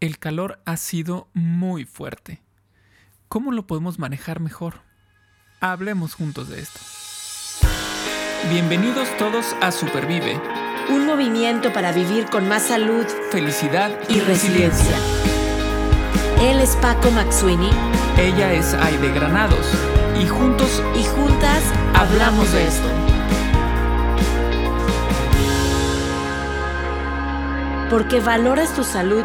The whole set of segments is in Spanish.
El calor ha sido muy fuerte. ¿Cómo lo podemos manejar mejor? Hablemos juntos de esto. Bienvenidos todos a Supervive. Un movimiento para vivir con más salud, felicidad y, resiliencia. Él es Paco Maxuini. Ella es Aide Granados. Y juntos y juntas hablamos de esto. Porque valoras tu salud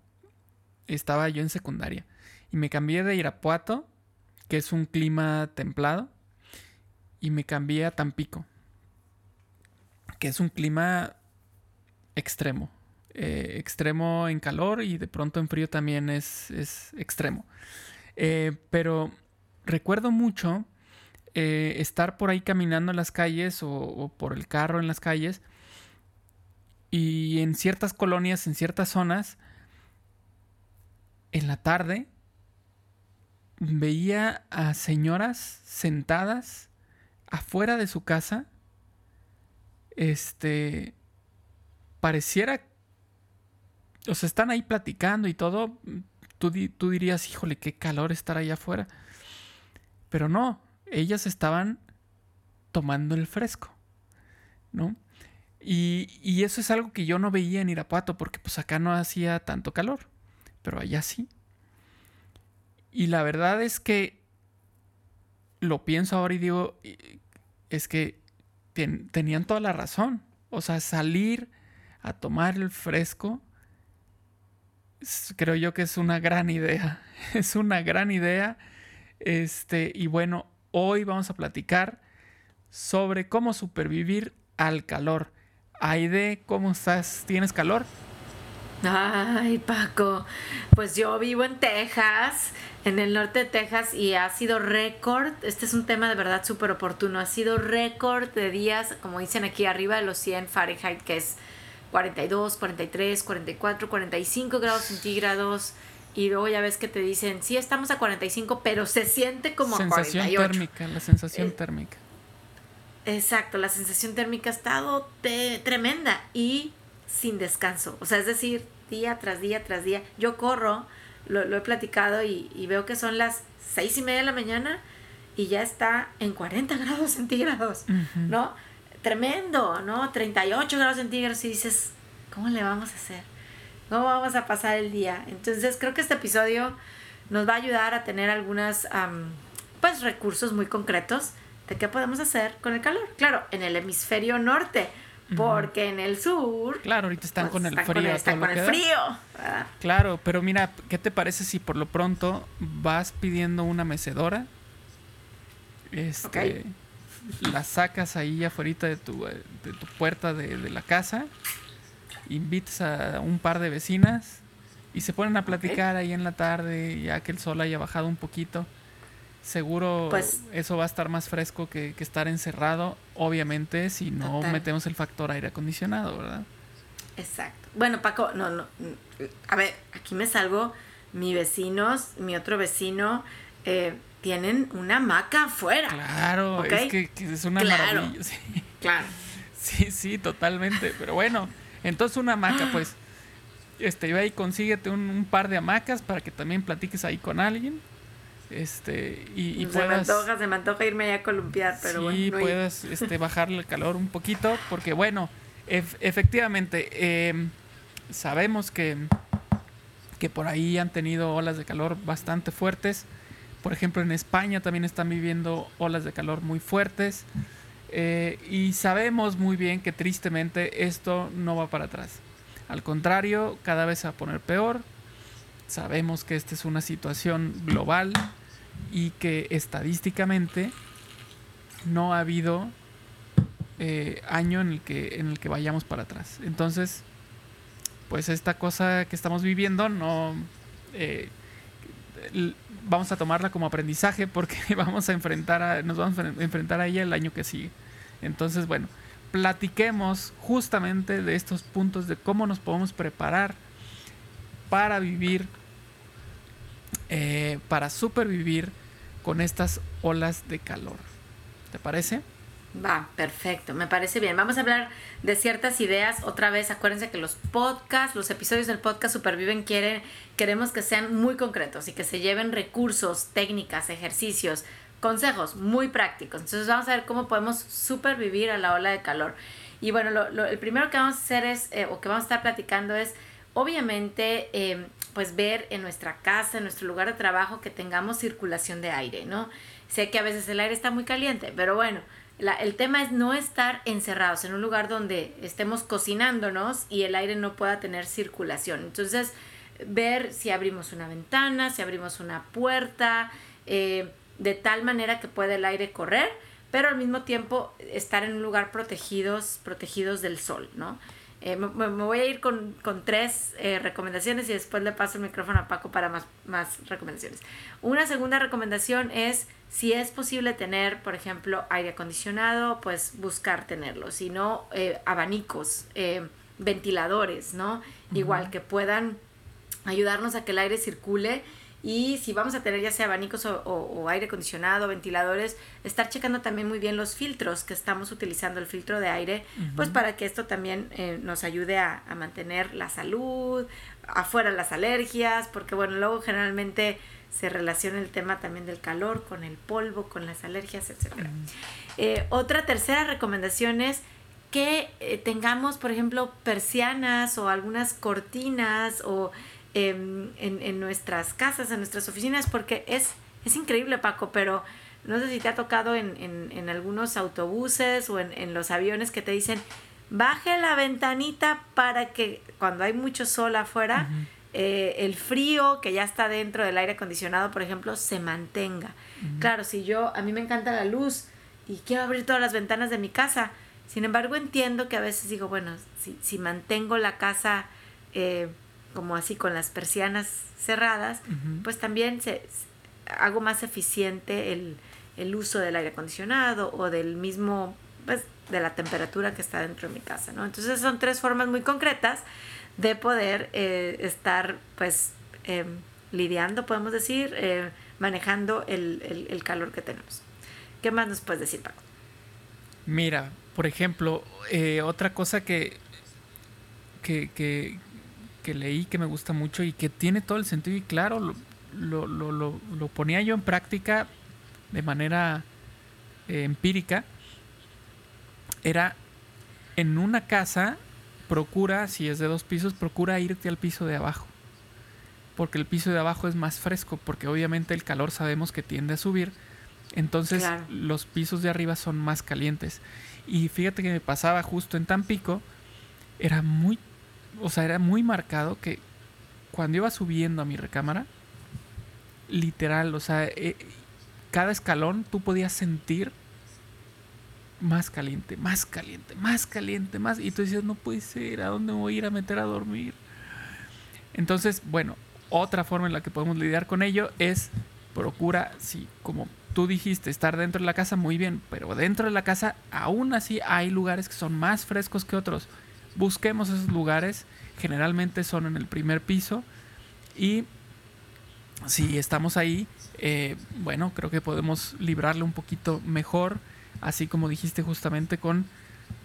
estaba yo en secundaria. Y me cambié de Irapuato, que es un clima templado, y me cambié a Tampico, que es un clima extremo. Eh, extremo en calor y de pronto en frío también es, extremo. Eh, pero recuerdo mucho eh, estar por ahí caminando en las calles o por el carro en las calles y en ciertas colonias, en ciertas zonas, en la tarde veía a señoras sentadas afuera de su casa. Este. Pareciera. O sea, están ahí platicando y todo. Tú, tú dirías, híjole, qué calor estar ahí afuera. Pero no, ellas estaban tomando el fresco. ¿No? Y, y, eso es algo que yo no veía en Irapuato porque pues acá no hacía tanto calor pero allá sí. Y la verdad es que lo pienso ahora y digo, es que tenían toda la razón. O sea, salir a tomar el fresco, creo yo que es una gran idea. Es una gran idea. Este, y bueno, hoy vamos a platicar sobre cómo supervivir al calor. Aide, ¿cómo estás? ¿Tienes calor? Ay, Paco, pues yo vivo en Texas, en el norte de Texas, y ha sido récord, este es un tema de verdad súper oportuno, ha sido récord de días, como dicen aquí arriba de los 100 Fahrenheit, que es 42, 43, 44, 45 grados centígrados. Y luego ya ves que te dicen, sí, estamos a 45, pero se siente como sensación a 48. térmica, la sensación eh, térmica. Exacto, la sensación térmica ha estado tremenda y sin descanso. O sea, es decir, día tras día tras día. Yo corro, lo, he platicado y, veo que son las seis y media de la mañana y ya está en 40 grados centígrados, ¿no? Tremendo, ¿no? 38 grados centígrados y dices, ¿cómo le vamos a hacer? ¿Cómo vamos a pasar el día? Entonces creo que este episodio nos va a ayudar a tener algunas, pues, recursos muy concretos de qué podemos hacer con el calor. Claro, en el hemisferio norte porque en el sur. Claro, ahorita están pues, con el frío. están con el frío. Claro, pero mira, ¿qué te parece si por lo pronto vas pidiendo una mecedora? Este. La sacas ahí afuera de tu, de tu puerta de, de, la casa. Invitas a un par de vecinas. Y se ponen a platicar ahí en la tarde, ya que el sol haya bajado un poquito. Seguro pues, eso va a estar más fresco que, estar encerrado, obviamente, si no metemos el factor aire acondicionado, ¿verdad? Exacto. Bueno, Paco, no, no. A ver, aquí me salgo. Mis vecinos, mi otro vecino, eh, tienen una hamaca afuera. Claro, es que, es una maravilla. Sí. Claro. Sí, sí, totalmente. Pero bueno, entonces una hamaca, pues. Este, ve ahí, consíguete un, un par de hamacas para que también platiques ahí con alguien este y, se me antoja se me antoja irme allá a columpiar pero bueno sí puedas este, bajarle el calor un poquito porque bueno efectivamente em, sabemos que que por ahí han tenido olas de calor bastante fuertes. Por ejemplo en España también están viviendo olas de calor muy fuertes. Eh, y sabemos muy bien que tristemente esto no va para atrás. Al contrario cada vez se va a poner peor. Sabemos que esta es una situación global y que estadísticamente no ha habido eh, año en el, que, en el que vayamos para atrás. Entonces, pues esta cosa que estamos viviendo no... Eh, vamos a tomarla como aprendizaje porque vamos a enfrentar a, nos vamos a enfrentar a ella el año que sigue. Entonces, bueno, platiquemos justamente de estos puntos de cómo nos podemos preparar para vivir, eh, para supervivir con estas olas de calor. ¿Te parece? Va, perfecto, me parece bien. Vamos a hablar de ciertas ideas. Otra vez, acuérdense que los podcasts, los episodios del podcast Superviven quieren, queremos que sean muy concretos y que se lleven recursos, técnicas, ejercicios, consejos muy prácticos. Entonces vamos a ver cómo podemos supervivir a la ola de calor. Y bueno, lo, el primero que vamos a hacer es, eh, o que vamos a estar platicando es, obviamente, em, pues ver en nuestra casa, en nuestro lugar de trabajo, que tengamos circulación de aire, ¿no? Sé que a veces el aire está muy caliente, pero bueno, el tema es no estar encerrados en un lugar donde estemos cocinándonos y el aire no pueda tener circulación. Entonces, ver si abrimos una ventana, si abrimos una puerta, eh, de tal manera que pueda el aire correr, pero al mismo tiempo estar en un lugar protegidos, protegidos del sol, ¿no? Eh, me, voy a ir con, tres eh, recomendaciones y después le paso el micrófono a Paco para más, más recomendaciones. Una segunda recomendación es si es posible tener, por ejemplo, aire acondicionado, pues buscar tenerlo. Si no, eh, abanicos, ventiladores, ¿no? Igual que puedan ayudarnos a que el aire circule y si vamos a tener ya sea abanicos o, aire acondicionado, ventiladores, estar checando también muy bien los filtros que estamos utilizando, el filtro de aire, pues para que esto también eh, nos ayude a, mantener la salud, afuera las alergias, porque bueno, luego generalmente se relaciona el tema también del calor con el polvo, con las alergias, etc. Eh, otra tercera recomendación es que eh, tengamos, por ejemplo, persianas o algunas cortinas o en, en, nuestras casas, en nuestras oficinas, porque es, es increíble, Paco, pero no sé si te ha tocado en, en algunos autobuses o en, los aviones que te dicen, baje la ventanita para que cuando hay mucho sol afuera, eh, el frío que ya está dentro del aire acondicionado, por ejemplo, se mantenga. Claro, si yo, a mí me encanta la luz y quiero abrir todas las ventanas de mi casa, sin embargo entiendo que a veces digo, bueno, si, si mantengo la casa eh, como así con las persianas cerradas, pues también se, hago más eficiente el, uso del aire acondicionado o del mismo, pues, de la temperatura que está dentro de mi casa, ¿no? Entonces son tres formas muy concretas de poder eh, estar, pues, em, lidiando, podemos decir, eh, manejando el, calor que tenemos. ¿Qué más nos puedes decir, Paco? Mira, por ejemplo, eh, otra cosa que, que, que, que leí que me gusta mucho y que tiene todo el sentido y claro, lo, lo, lo, lo ponía yo en práctica de manera eh, empírica, era en una casa, procura, si es de dos pisos, procura irte al piso de abajo. Porque el piso de abajo es más fresco, porque obviamente el calor sabemos que tiende a subir. Entonces los pisos de arriba son más calientes. Y fíjate que me pasaba justo en Tampico, era muy o sea, era muy marcado que cuando iba subiendo a mi recámara, literal, o sea, eh, cada escalón tú podías sentir más caliente, más caliente, más caliente, más. Y tú decías, no puede ser, ¿a dónde me voy a ir a meter a dormir? Entonces, bueno, otra forma en la que podemos lidiar con ello es procura, sí, como tú dijiste, estar dentro de la casa muy bien, pero dentro de la casa aún así hay lugares que son más frescos que otros busquemos esos lugares, generalmente son en el primer piso y si estamos ahí, eh, bueno, creo que podemos librarle un poquito mejor, así como dijiste justamente con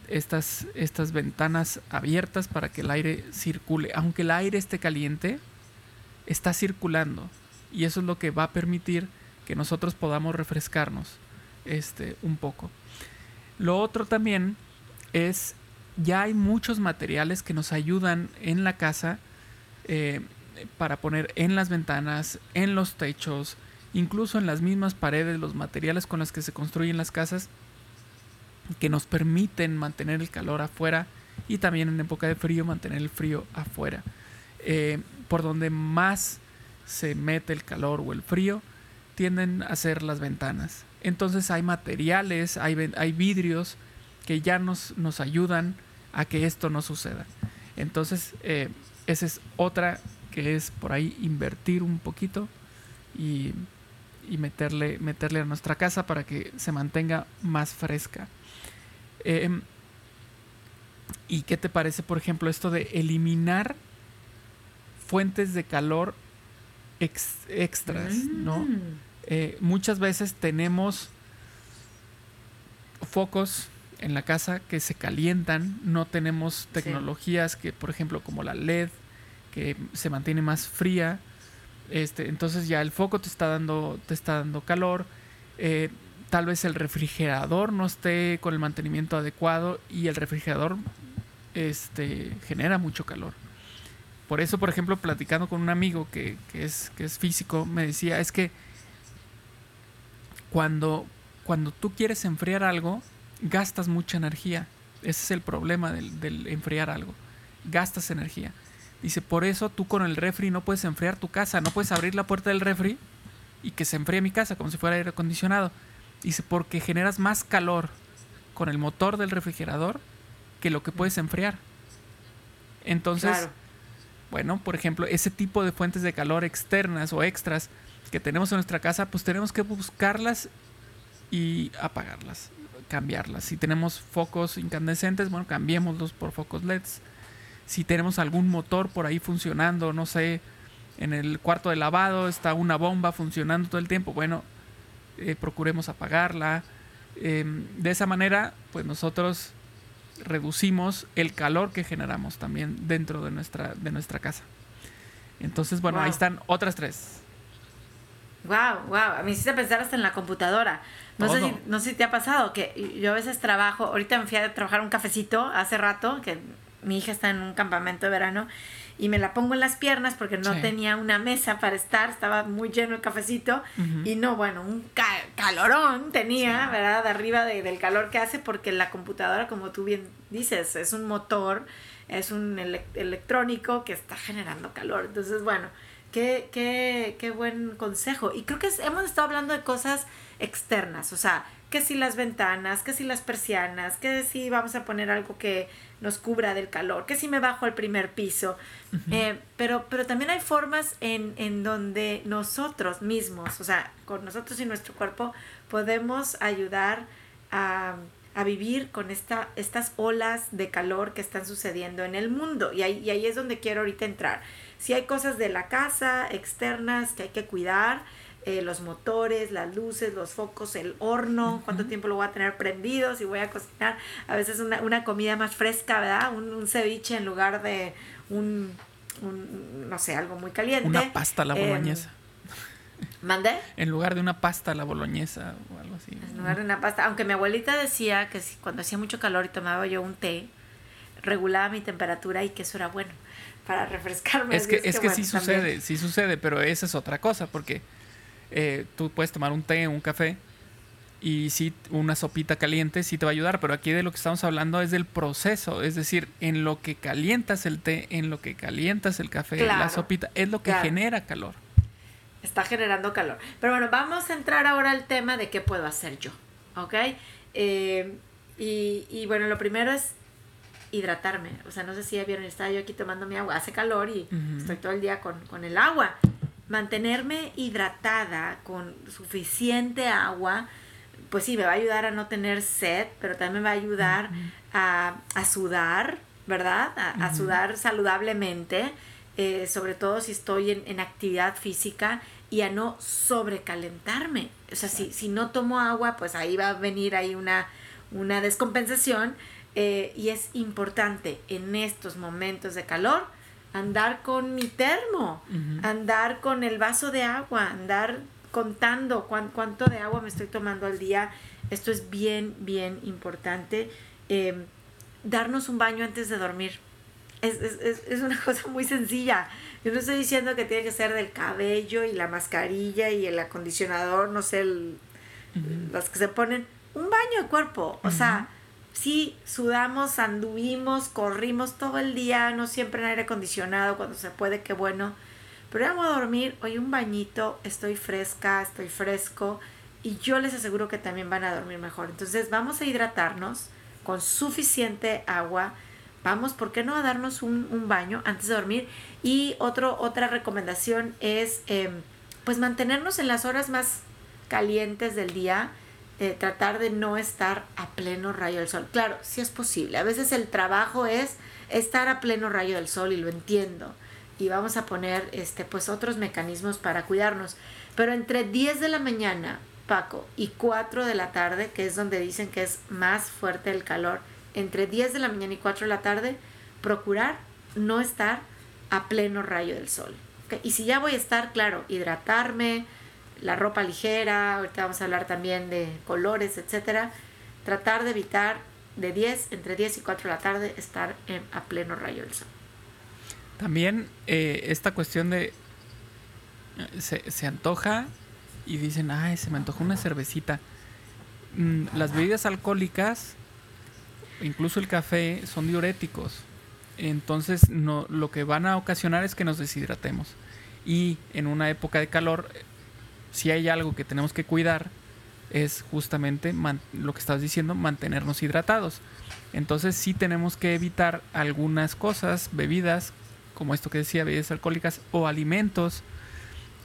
estas, estas ventanas abiertas para que el aire circule. Aunque el aire esté caliente, está circulando y eso es lo que va a permitir que nosotros podamos refrescarnos este, un poco. Lo otro también es ya hay muchos materiales que nos ayudan en la casa eh, para poner en las ventanas, en los techos, incluso en las mismas paredes, los materiales con los que se construyen las casas, que nos permiten mantener el calor afuera y también en época de frío mantener el frío afuera. Eh, por donde más se mete el calor o el frío, tienden a ser las ventanas. Entonces hay materiales, hay, vidrios que ya nos ayudan a que esto no suceda. Entonces, eh, esa es otra que es por ahí invertir un poquito y, y meterle, meterle a nuestra casa para que se mantenga más fresca. Em, ¿Y qué te parece, por ejemplo, esto de eliminar fuentes de calor extras, ¿no? Mm. Eh, muchas veces tenemos focos en la casa que se calientan, no tenemos tecnologías que, por ejemplo, como la LED, que se mantiene más fría. Este, entonces ya el foco te está dando, te está dando calor. Eh, tal vez el refrigerador no esté con el mantenimiento adecuado y el refrigerador este, genera mucho calor. Por eso, por ejemplo, platicando con un amigo que, es, que es físico, me decía, es que cuando, cuando tú quieres enfriar algo, gastas mucha energía. Ese es el problema del, enfriar algo. Gastas energía. Dice, por eso tú con el refri no puedes enfriar tu casa, no puedes abrir la puerta del refri y que se enfríe mi casa como si fuera aire acondicionado. Dice, porque generas más calor con el motor del refrigerador que lo que puedes enfriar. Entonces, bueno, por ejemplo, ese tipo de fuentes de calor externas o extras que tenemos en nuestra casa, pues tenemos que buscarlas y apagarlas, cambiarlas. Si tenemos focos incandescentes, bueno, cambiémoslos por focos LEDs. Si tenemos algún motor por ahí funcionando, no sé, en el cuarto de lavado está una bomba funcionando todo el tiempo, bueno, eh, procuremos apagarla. Em, de esa manera, pues nosotros reducimos el calor que generamos también dentro de nuestra, de nuestra casa. Entonces, bueno, ahí están otras tres. Wow, wow, mí hiciste pensar hasta en la computadora. No sé, si, no sé si te ha pasado que yo a veces trabajo, ahorita me fui a trabajar un cafecito hace rato, que mi hija está en un campamento de verano, y me la pongo en las piernas porque no tenía una mesa para estar, estaba muy lleno el cafecito y no, bueno, un calorón tenía, ¿verdad? De arriba del calor que hace porque la computadora, como tú bien dices, es un motor, es un electrónico que está generando calor. Entonces, bueno, qué, qué, qué buen consejo. Y creo que hemos estado hablando de cosas externas, o sea, que si las ventanas, que si las persianas, que si vamos a poner algo que nos cubra del calor, que si me bajo al primer piso. Eh, pero, pero también hay formas en, en donde nosotros mismos, o sea, con nosotros y nuestro cuerpo, podemos ayudar a, a vivir con esta, estas olas de calor que están sucediendo en el mundo. Y ahí, y ahí es donde quiero ahorita entrar. Si hay cosas de la casa, externas, que hay que cuidar, eh, los motores, las luces, los focos, el horno, cuánto tiempo lo voy a tener prendido, si voy a cocinar, a veces una, una comida más fresca, ¿verdad? Un, ceviche en lugar de un, no sé, algo muy caliente. Una pasta a la em, boloñesa. ¿Mande? En lugar de una pasta a la boloñesa o algo así. En lugar de una pasta, aunque mi abuelita decía que si, cuando hacía mucho calor y tomaba yo un té, regulaba mi temperatura y que eso era bueno para refrescarme. Es que, es que, sí sucede, sí sucede, pero esa es otra cosa, porque eh, tú puedes tomar un té, un café y sí, una sopita caliente sí te va a ayudar, pero aquí de lo que estamos hablando es del proceso, es decir, en lo que calientas el té, en lo que calientas el café, la sopita, es lo que genera calor. Está generando calor. Pero bueno, vamos a entrar ahora al tema de qué puedo hacer yo, ¿ok? Eh, y, bueno, lo primero es hidratarme. O sea, no sé si ya vieron, estaba yo aquí tomando mi agua, hace calor y estoy todo el día con, con el agua mantenerme hidratada con suficiente agua, pues sí, me va a ayudar a no tener sed, pero también me va a ayudar a, sudar, ¿verdad? A, sudar saludablemente, eh, sobre todo si estoy en, actividad física y a no sobrecalentarme. O sea, si, si no tomo agua, pues ahí va a venir ahí una, una descompensación. Eh, y es importante en estos momentos de calor andar con mi termo, andar con el vaso de agua, andar contando cuánto de agua me estoy tomando al día. Esto es bien, bien importante. Em, darnos un baño antes de dormir. Es, es, es, una cosa muy sencilla. Yo no estoy diciendo que tiene que ser del cabello y la mascarilla y el acondicionador, no sé, las que se ponen. Un baño de cuerpo. O sea, sí sudamos, anduvimos, corrimos todo el día, no siempre en aire acondicionado, cuando se puede, qué bueno. Pero vamos a dormir, hoy un bañito, estoy fresca, estoy fresco y yo les aseguro que también van a dormir mejor. Entonces vamos a hidratarnos con suficiente agua. Vamos, ¿por qué no a darnos un, baño antes de dormir? Y otro, otra recomendación es em, pues mantenernos en las horas más calientes del día, eh, tratar de no estar a pleno rayo del sol. Claro, sí es posible. A veces el trabajo es estar a pleno rayo del sol y lo entiendo. Y vamos a poner este, pues otros mecanismos para cuidarnos. Pero entre 10 de la mañana, Paco, y 4 de la tarde, que es donde dicen que es más fuerte el calor, entre 10 de la mañana y 4 de la tarde, procurar no estar a pleno rayo del sol. Y si ya voy a estar, claro, hidratarme, la ropa ligera, ahorita vamos a hablar también de colores, etcétera, tratar de evitar de 10, entre 10 y 4 de la tarde, estar a pleno rayo del sol. También eh, esta cuestión de eh, se, se, antoja y dicen, ay, se me antojó una cervecita. Mm, las bebidas alcohólicas, incluso el café, son diuréticos. Entonces, no, lo que van a ocasionar es que nos deshidratemos. Y en una época de calor, si hay algo que tenemos que cuidar, es justamente lo que estás diciendo, mantenernos hidratados. Entonces sí tenemos que evitar algunas cosas, bebidas, como esto que decía, bebidas alcohólicas o alimentos,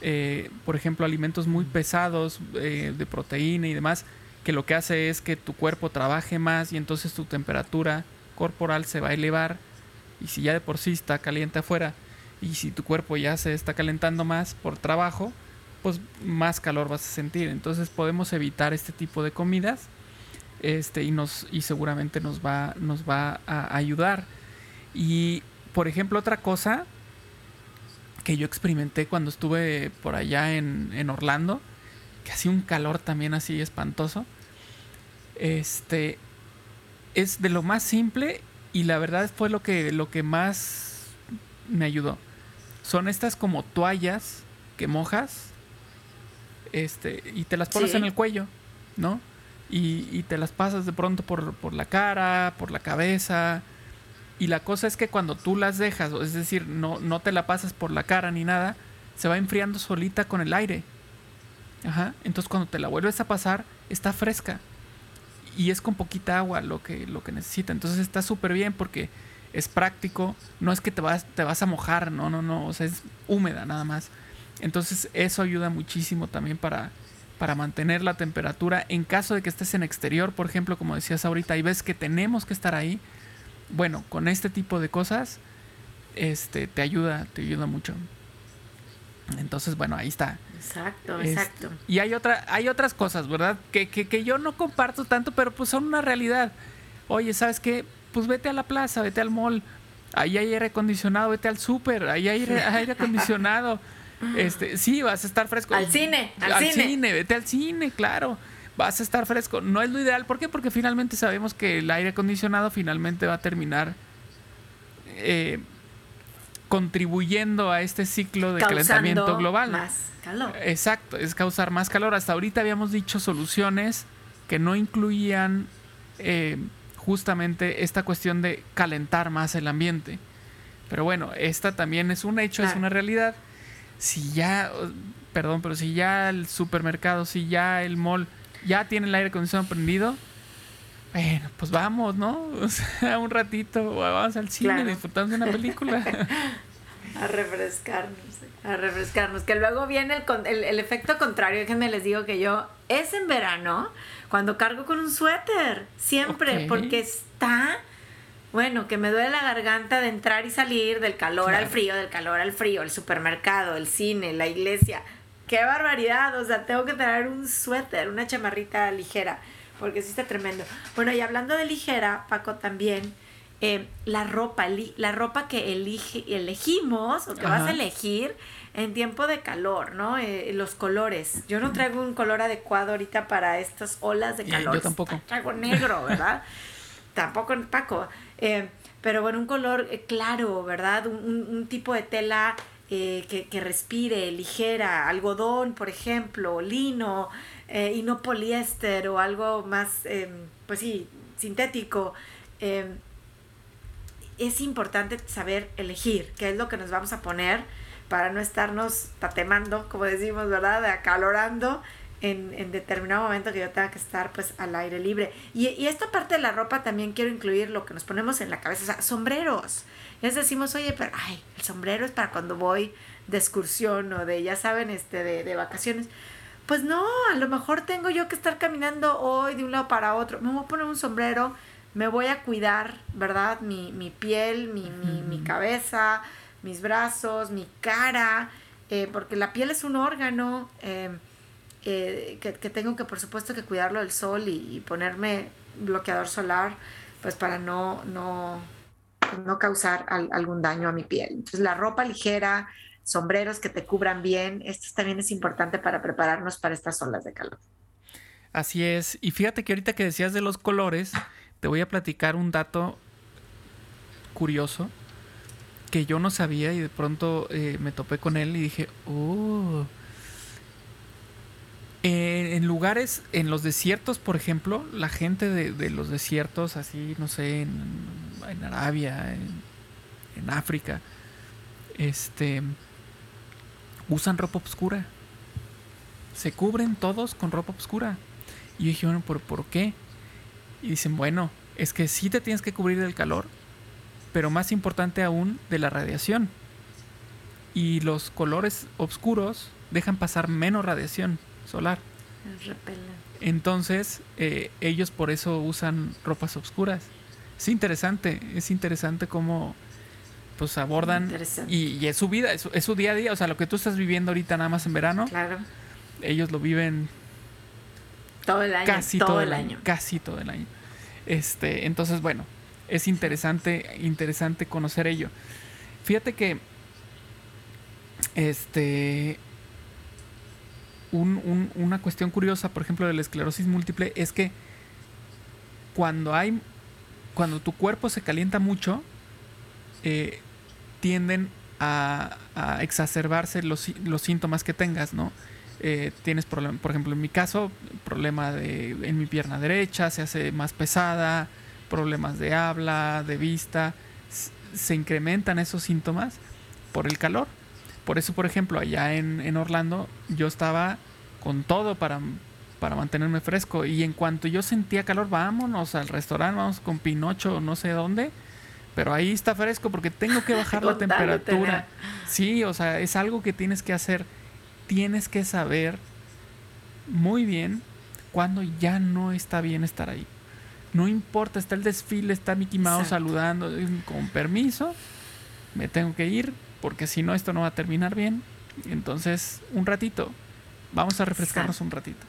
eh, por ejemplo, alimentos muy pesados eh, de proteína y demás, que lo que hace es que tu cuerpo trabaje más y entonces tu temperatura corporal se va a elevar y si ya de por sí está caliente afuera y si tu cuerpo ya se está calentando más por trabajo, pues más calor vas a sentir. Entonces podemos evitar este tipo de comidas este, y, nos, y seguramente nos va, nos va a ayudar. Y, por ejemplo, otra cosa que yo experimenté cuando estuve por allá en, en Orlando, que hacía un calor también así espantoso, este, es de lo más simple y la verdad fue lo que, lo que más me ayudó. Son estas como toallas que mojas este, y te las pones en el cuello, ¿no? Y, y, te las pasas de pronto por, por, la cara, por la cabeza. Y la cosa es que cuando tú las dejas, es decir, no, no te la pasas por la cara ni nada, se va enfriando solita con el aire. Ajá. Entonces cuando te la vuelves a pasar, está fresca. Y es con poquita agua lo que, lo que necesita. Entonces está súper bien porque es práctico. No es que te vas, te vas a mojar, no, no, no. O sea, es húmeda nada más. Entonces eso ayuda muchísimo también para, para mantener la temperatura. En caso de que estés en exterior, por ejemplo, como decías ahorita, y ves que tenemos que estar ahí, bueno, con este tipo de cosas, este, te ayuda, te ayuda mucho. Entonces, bueno, ahí está. Exacto, exacto. Y hay otra, hay otras cosas, ¿verdad? Que, que, que yo no comparto tanto, pero pues son una realidad. Oye, ¿sabes qué? Pues vete a la plaza, vete al mall. Ahí hay aire acondicionado, vete al súper, ahí hay aire, aire acondicionado. Este, sí, vas a estar fresco. Al cine, al, cine. Vete al cine, claro. Vas a estar fresco. No es lo ideal. ¿Por qué? Porque finalmente sabemos que el aire acondicionado finalmente va a terminar eh, contribuyendo a este ciclo de calentamiento global. Más calor. Exacto, es causar más calor. Hasta ahorita habíamos dicho soluciones que no incluían eh, justamente esta cuestión de calentar más el ambiente. Pero bueno, esta también es un hecho, es una realidad si ya, perdón, pero si ya el supermercado, si ya el mall ya tiene el aire acondicionado prendido, bueno, pues vamos, ¿no? O sea, un ratito, vamos al cine, disfrutando de una película. a refrescarnos, a refrescarnos. Que luego viene el, el, efecto contrario, déjenme les digo que yo, es en verano, cuando cargo con un suéter, siempre, porque está bueno, que me duele la garganta de entrar y salir del calor al frío, del calor al frío, el supermercado, el cine, la iglesia. ¡Qué barbaridad! O sea, tengo que traer un suéter, una chamarrita ligera, porque sí está tremendo. Bueno, y hablando de ligera, Paco, también, eh, la ropa, la ropa que elige, elegimos o que vas a elegir en tiempo de calor, ¿no? Eh, los colores. Yo no traigo un color adecuado ahorita para estas olas de calor. Yo tampoco. Traigo negro, ¿verdad? tampoco, Paco. Eh, pero bueno, un color eh, claro, ¿verdad? Un, tipo de tela eh, que, respire, ligera, algodón, por ejemplo, lino, y no poliéster o algo más, pues sí, sintético. es importante saber elegir qué es lo que nos vamos a poner para no estarnos tatemando, como decimos, ¿verdad? Acalorando en, determinado momento que yo tenga que estar pues al aire libre. Y, y, esta parte de la ropa también quiero incluir lo que nos ponemos en la cabeza, o sea, sombreros. Ya decimos, oye, pero ay, el sombrero es para cuando voy de excursión o de, ya saben, este, de, de vacaciones. Pues no, a lo mejor tengo yo que estar caminando hoy de un lado para otro. Me voy a poner un sombrero, me voy a cuidar, ¿verdad? Mi, mi piel, mi, mi, mi cabeza, mis brazos, mi cara, eh, porque la piel es un órgano eh, eh, que, que, tengo que, por supuesto, que cuidarlo del sol y, ponerme bloqueador solar, pues para no, no, no causar al, algún daño a mi piel. Entonces, la ropa ligera, sombreros que te cubran bien, esto también es importante para prepararnos para estas olas de calor. Así es. Y fíjate que ahorita que decías de los colores, te voy a platicar un dato curioso que yo no sabía y de pronto eh, me topé con él y dije, oh. Eh, en lugares, en los desiertos, por ejemplo, la gente de, los desiertos, así, no sé, en, Arabia, en, en, África, este, usan ropa oscura. Se cubren todos con ropa oscura. Y yo dije, bueno, ¿por, ¿por qué? Y dicen, bueno, es que sí te tienes que cubrir del calor, pero más importante aún de la radiación. Y los colores oscuros dejan pasar menos radiación solar. Entonces, eh, ellos por eso usan ropas oscuras. Es interesante, es interesante cómo pues abordan y, y, es su vida, es, es, su día a día, o sea, lo que tú estás viviendo ahorita nada más en verano, claro. ellos lo viven todo el año, casi todo, todo el el año. casi todo el año. Este, entonces, bueno, es interesante, interesante conocer ello. Fíjate que este un, un, una cuestión curiosa, por ejemplo, de la esclerosis múltiple es que cuando hay cuando tu cuerpo se calienta mucho, eh, tienden a, exacerbarse los, los, síntomas que tengas, ¿no? Eh, tienes por ejemplo, en mi caso, problema de, en mi pierna derecha, se hace más pesada, problemas de habla, de vista, se incrementan esos síntomas por el calor. Por eso, por ejemplo, allá en, en Orlando yo estaba con todo para, para, mantenerme fresco y en cuanto yo sentía calor, vámonos al restaurante, vamos con Pinocho, no sé dónde, pero ahí está fresco porque tengo que bajar la temperatura. Sí, o sea, es algo que tienes que hacer. Tienes que saber muy bien cuando ya no está bien estar ahí. No importa, está el desfile, está Mickey Mouse Exacto. saludando, con permiso, me tengo que ir porque si no esto no va a terminar bien. Entonces, un ratito, vamos a refrescarnos exacto. un ratito.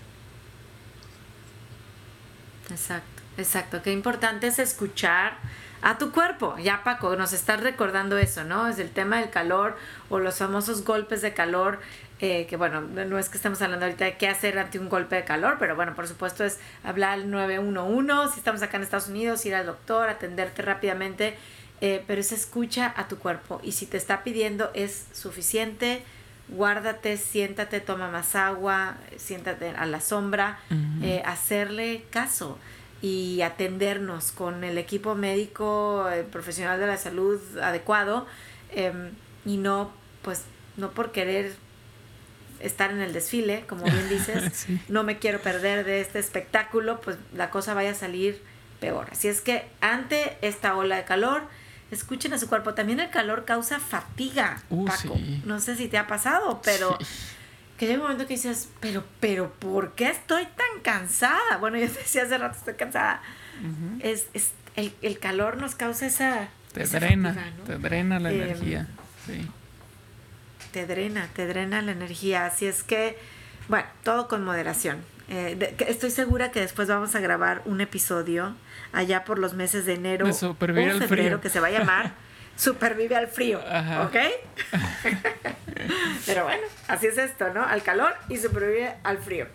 Exacto, exacto. Qué importante es escuchar a tu cuerpo. Ya Paco, nos estás recordando eso, ¿no? Es el tema del calor o los famosos golpes de calor. Eh, que bueno, no es que estemos hablando ahorita de qué hacer ante un golpe de calor, pero bueno, por supuesto es hablar al 911, si estamos acá en Estados Unidos, ir al doctor, atenderte rápidamente, eh, pero es escucha a tu cuerpo y si te está pidiendo es suficiente, guárdate, siéntate, toma más agua, siéntate a la sombra, uh -huh. eh, hacerle caso y atendernos con el equipo médico, el profesional de la salud adecuado eh, y no, pues, no por querer estar en el desfile, como bien dices, sí. no me quiero perder de este espectáculo, pues la cosa vaya a salir peor. Así es que ante esta ola de calor, escuchen a su cuerpo. También el calor causa fatiga, uh, Paco. Sí. No sé si te ha pasado, pero Sí. que llega un momento que dices, pero, pero, ¿por qué estoy tan cansada? Bueno, yo decía hace rato, estoy cansada. Uh -huh. Es, es el, el, calor nos causa esa... Te esa drena, fatiga, ¿no? te drena la Eh, energía. Sí. te drena, te drena la energía. Así es que, bueno, todo con moderación. Eh, de, que estoy segura que después vamos a grabar un episodio allá por los meses de enero De o febrero frío. que se va a llamar Supervive al frío, Ajá. ¿ok? Pero bueno, así es esto, ¿no? Al calor y sobrevive al frío.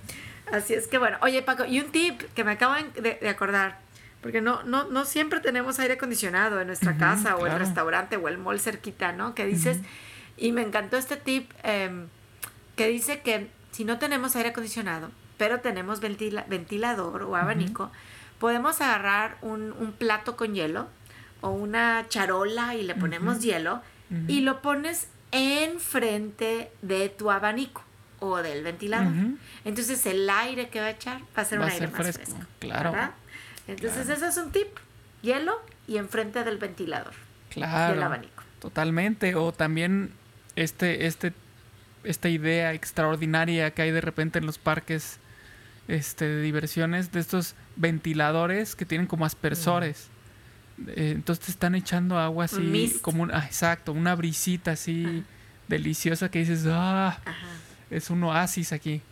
Así es que bueno, oye Paco, y un tip que me acabo de, de acordar, porque no, no, no siempre tenemos aire acondicionado en nuestra Uh -huh, casa o el claro. restaurante o el mall cerquita, ¿no? Que dices, Ujú. y me encantó este tip eh, que dice que si no tenemos aire acondicionado, pero tenemos ventila- ventilador o abanico, podemos agarrar un, un plato con hielo o una charola y le ponemos hielo y lo pones enfrente de tu abanico o del ventilador. Entonces el aire que va a echar va a ser Va un aire ser más fresco, fresco. claro. ¿verdad? Entonces Claro. ese es un tip. Hielo y enfrente del ventilador, Claro. del abanico. Totalmente. O también este, este, esta idea extraordinaria que hay de repente en los parques este, de diversiones, de estos ventiladores que tienen como aspersores. Eh, entonces te están echando agua así, como un, ah, exacto, una brisita así deliciosa que dices, ah, es un oasis aquí.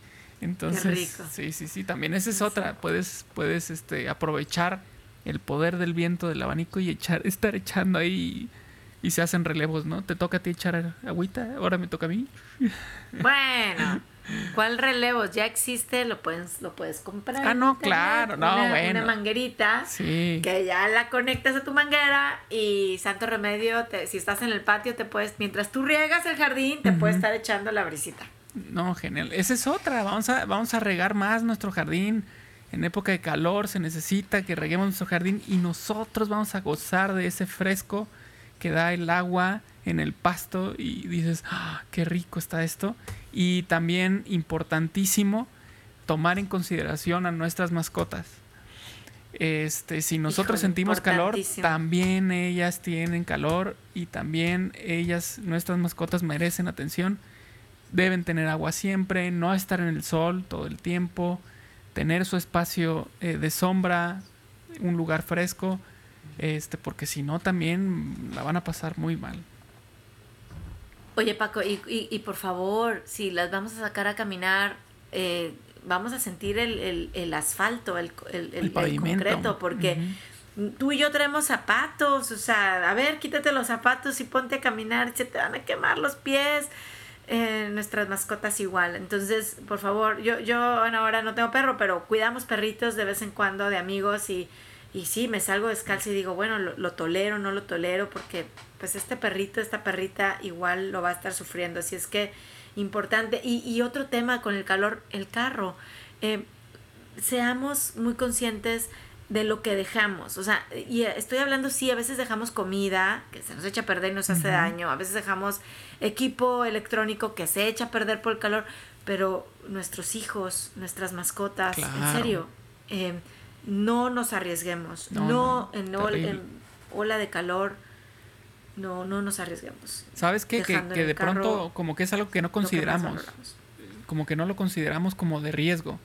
Entonces, sí, sí, sí, también esa es otra, puedes, puedes este, aprovechar el poder del viento del abanico y echar, estar echando ahí y, se hacen relevos, ¿no? Te toca a ti echar agüita, ahora me toca a mí. Bueno, ¿cuál relevos? Ya existe, lo puedes, lo puedes comprar. Ah, no, claro, no, una, bueno. Una manguerita que ya la conectas a tu manguera y santo remedio, si estás en el patio, te puedes, mientras tú riegas el jardín, te puedes estar echando la brisita. No, genial. Esa es otra. Vamos a, vamos a regar más nuestro jardín. En época de calor se necesita que reguemos nuestro jardín y nosotros vamos a gozar de ese fresco que da el agua en el pasto y dices, ah, qué rico está esto. Y también importantísimo tomar en consideración a nuestras mascotas. Este, si nosotros sentimos calor, también ellas tienen calor y también ellas, nuestras mascotas merecen atención deben tener agua siempre, no estar en el sol todo el tiempo, tener su espacio eh, de sombra, un lugar fresco, este, porque si no también la van a pasar muy mal. Oye Paco, y, y, por favor, si las vamos a sacar a caminar, eh, vamos a sentir el, el, asfalto, el, el, concreto, porque tú y yo tenemos zapatos, o sea, a ver, quítate los zapatos y ponte a caminar, se te van a quemar los pies. Eh, nuestras mascotas igual. Entonces, por favor, yo, yo ahora no tengo perro, pero cuidamos perritos de vez en cuando de amigos y, y sí, me salgo descalzo y digo, bueno, lo, lo, tolero, no lo tolero, porque pues este perrito, esta perrita igual lo va a estar sufriendo. Así es que importante. Y, y otro tema con el calor, el carro. Eh, seamos muy conscientes de lo que dejamos. O sea, y estoy hablando, sí, a veces dejamos comida que se nos echa a perder y nos hace daño, a veces dejamos equipo electrónico que se echa a perder por el calor, pero nuestros hijos, nuestras mascotas, en serio, eh, no nos arriesguemos, no, en, ola de calor. No, no nos arriesguemos. ¿Sabes qué? Que, que de pronto como que es algo que no consideramos. como que no lo consideramos como de riesgo.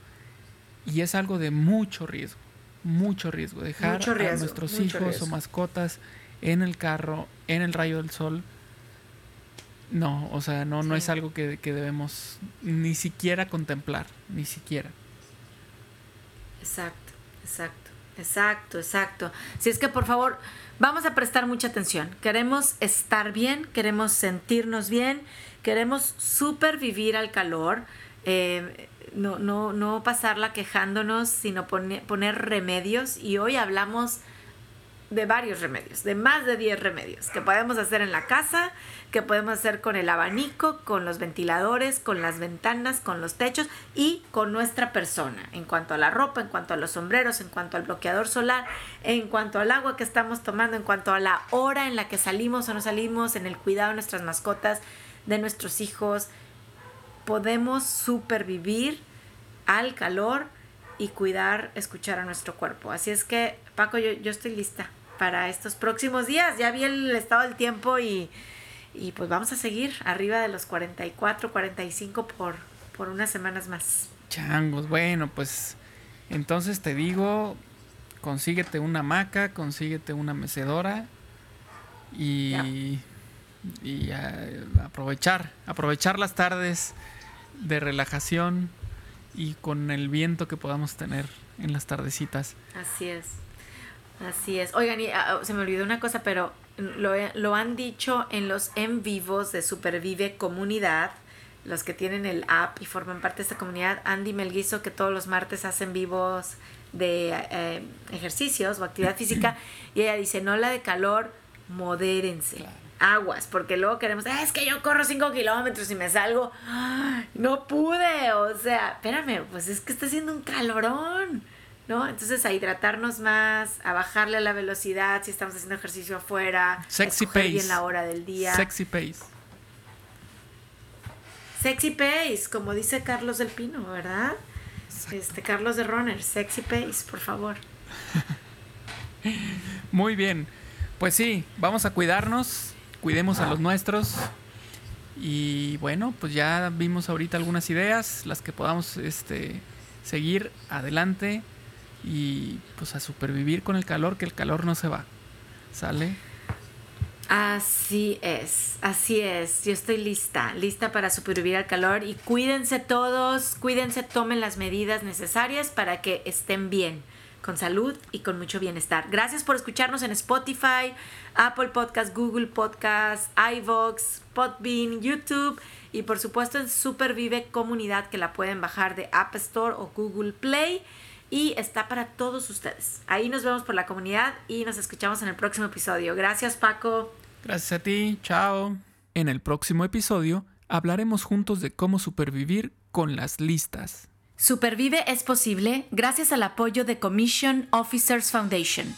Y es algo de mucho riesgo mucho riesgo. Dejar a nuestros hijos o mascotas en el carro, en el rayo del sol. No, o sea, no, no es algo que, debemos ni siquiera contemplar, ni siquiera. Exacto, exacto, exacto, exacto. Si es que por favor, vamos a prestar mucha atención. Queremos estar bien, queremos sentirnos bien, queremos supervivir al calor. Eh, no, no, no pasarla quejándonos, sino poner remedios. Y hoy hablamos de varios remedios, de más de 10 remedios que podemos hacer en la casa, que podemos hacer con el abanico, con los ventiladores, con las ventanas, con los techos y con nuestra persona, en cuanto a la ropa, en cuanto a los sombreros, en cuanto al bloqueador solar, en cuanto al agua que estamos tomando, en cuanto a la hora en la que salimos o no salimos, en el cuidado de nuestras mascotas, de nuestros hijos, podemos supervivir al calor y cuidar, escuchar a nuestro cuerpo. Así es que, Paco, yo, yo estoy lista para estos próximos días. Ya vi el estado del tiempo y, y pues vamos a seguir arriba de los 44, 45 por, por unas semanas más. Changos, bueno, pues entonces te digo, consíguete una hamaca, consíguete una mecedora y, y aprovechar, aprovechar las tardes de relajación y con el viento que podamos tener en las tardecitas. Así es. Así es. Oigan, y, ah, se me olvidó una cosa, pero lo, lo, han dicho en los en vivos de Supervive Comunidad, los que tienen el app y forman parte de esta comunidad. Andy Melguizo, que todos los martes hacen vivos de eh, ejercicios o actividad física, y ella dice, no la de calor, modérense aguas, porque luego queremos, ah, es que yo corro 5 kilómetros y me salgo, no pude, o sea, espérame, pues es que está haciendo un calorón, ¿no? Entonces a hidratarnos más, a bajarle la velocidad si estamos haciendo ejercicio afuera, sexy pace, bien la hora del día. Sexy pace. Sexy pace, como dice Carlos del Pino, ¿verdad? Este Carlos de Runner, sexy pace, por favor. Muy bien. Pues sí, vamos a cuidarnos, cuidemos a los nuestros Y bueno, pues ya vimos ahorita algunas ideas, las que podamos este, seguir adelante y pues a supervivir con el calor, que el calor no se va. ¿Sale? Así es, así es. Yo estoy lista, lista para supervivir al calor y cuídense todos, cuídense, tomen las medidas necesarias para que estén bien, con salud y con mucho bienestar. Gracias por escucharnos en Spotify, Apple Podcast, Google Podcast, iVoox, Podbean, YouTube y por supuesto en Supervive Comunidad que la pueden bajar de App Store o Google Play y está para todos ustedes. Ahí nos vemos por la comunidad y nos escuchamos en el próximo episodio. Gracias Paco. Gracias a ti, chao. En el próximo episodio hablaremos juntos de cómo supervivir con las listas. Supervive es posible gracias al apoyo de Commission Officers Foundation.